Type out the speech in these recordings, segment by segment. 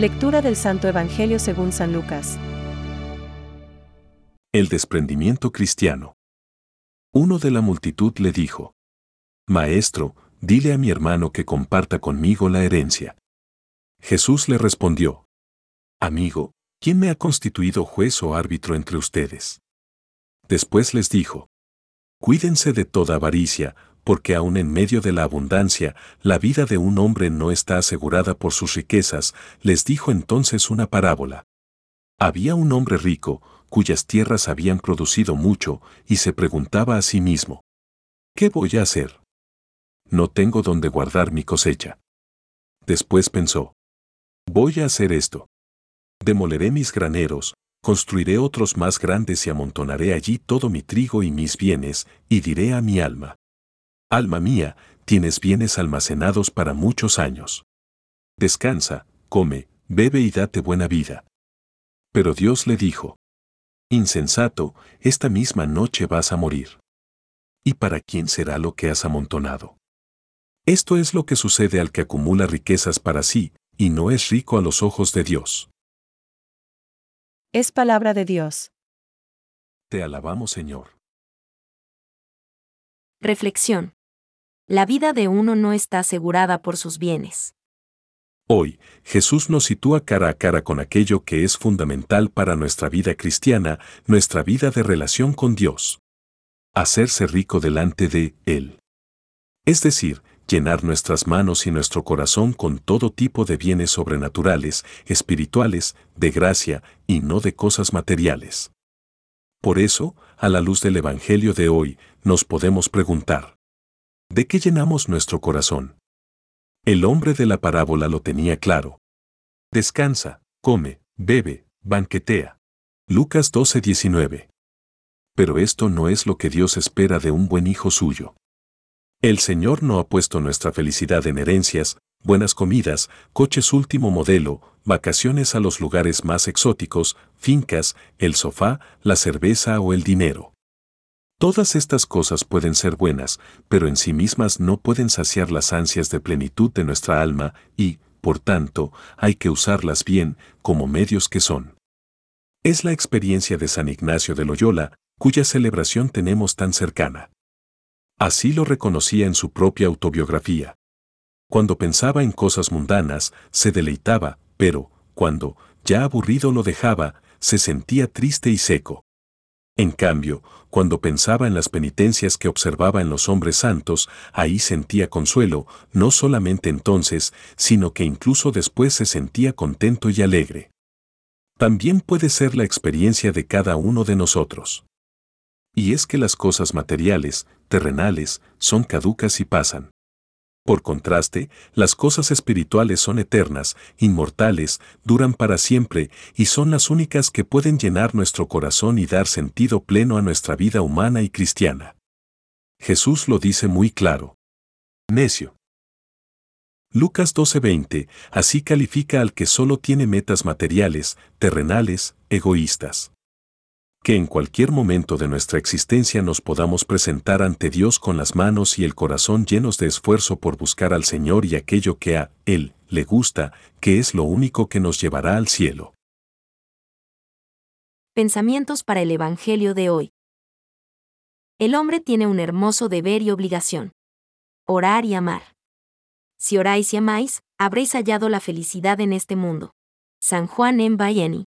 Lectura del Santo Evangelio según San Lucas. El desprendimiento cristiano. Uno de la multitud le dijo, Maestro, dile a mi hermano que comparta conmigo la herencia. Jesús le respondió, Amigo, ¿quién me ha constituido juez o árbitro entre ustedes? Después les dijo, Cuídense de toda avaricia, porque aun en medio de la abundancia, la vida de un hombre no está asegurada por sus riquezas, les dijo entonces una parábola. Había un hombre rico, cuyas tierras habían producido mucho, y se preguntaba a sí mismo, ¿qué voy a hacer? No tengo donde guardar mi cosecha. Después pensó, voy a hacer esto. Demoleré mis graneros, construiré otros más grandes y amontonaré allí todo mi trigo y mis bienes, y diré a mi alma, Alma mía, tienes bienes almacenados para muchos años. Descansa, come, bebe y date buena vida. Pero Dios le dijo, Insensato, esta misma noche vas a morir. ¿Y para quién será lo que has amontonado? Esto es lo que sucede al que acumula riquezas para sí, y no es rico a los ojos de Dios. Es palabra de Dios. Te alabamos, Señor. Reflexión. La vida de uno no está asegurada por sus bienes. Hoy, Jesús nos sitúa cara a cara con aquello que es fundamental para nuestra vida cristiana, nuestra vida de relación con Dios. Hacerse rico delante de Él. Es decir, llenar nuestras manos y nuestro corazón con todo tipo de bienes sobrenaturales, espirituales, de gracia y no de cosas materiales. Por eso, a la luz del Evangelio de hoy, nos podemos preguntar, ¿De qué llenamos nuestro corazón? El hombre de la parábola lo tenía claro. Descansa, come, bebe, banquetea. Lucas 12:19. Pero esto no es lo que Dios espera de un buen hijo suyo. El Señor no ha puesto nuestra felicidad en herencias, buenas comidas, coches último modelo, vacaciones a los lugares más exóticos, fincas, el sofá, la cerveza o el dinero. Todas estas cosas pueden ser buenas, pero en sí mismas no pueden saciar las ansias de plenitud de nuestra alma y, por tanto, hay que usarlas bien como medios que son. Es la experiencia de San Ignacio de Loyola, cuya celebración tenemos tan cercana. Así lo reconocía en su propia autobiografía. Cuando pensaba en cosas mundanas, se deleitaba, pero, cuando, ya aburrido lo dejaba, se sentía triste y seco. En cambio, cuando pensaba en las penitencias que observaba en los hombres santos, ahí sentía consuelo, no solamente entonces, sino que incluso después se sentía contento y alegre. También puede ser la experiencia de cada uno de nosotros. Y es que las cosas materiales, terrenales, son caducas y pasan. Por contraste, las cosas espirituales son eternas, inmortales, duran para siempre y son las únicas que pueden llenar nuestro corazón y dar sentido pleno a nuestra vida humana y cristiana. Jesús lo dice muy claro. Necio. Lucas 12:20, así califica al que solo tiene metas materiales, terrenales, egoístas que en cualquier momento de nuestra existencia nos podamos presentar ante Dios con las manos y el corazón llenos de esfuerzo por buscar al Señor y aquello que a Él le gusta, que es lo único que nos llevará al cielo. Pensamientos para el Evangelio de hoy. El hombre tiene un hermoso deber y obligación. Orar y amar. Si oráis y amáis, habréis hallado la felicidad en este mundo. San Juan en Bayeni.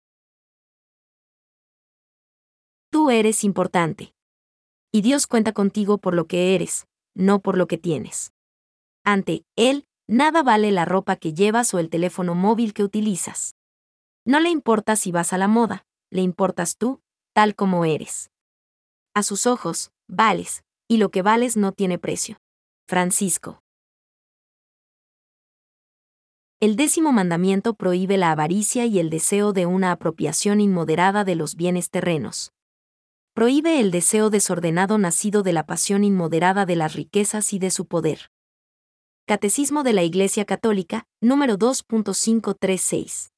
Eres importante. Y Dios cuenta contigo por lo que eres, no por lo que tienes. Ante Él, nada vale la ropa que llevas o el teléfono móvil que utilizas. No le importa si vas a la moda, le importas tú, tal como eres. A sus ojos, vales, y lo que vales no tiene precio. Francisco. El décimo mandamiento prohíbe la avaricia y el deseo de una apropiación inmoderada de los bienes terrenos prohíbe el deseo desordenado nacido de la pasión inmoderada de las riquezas y de su poder. Catecismo de la Iglesia Católica, número 2.536.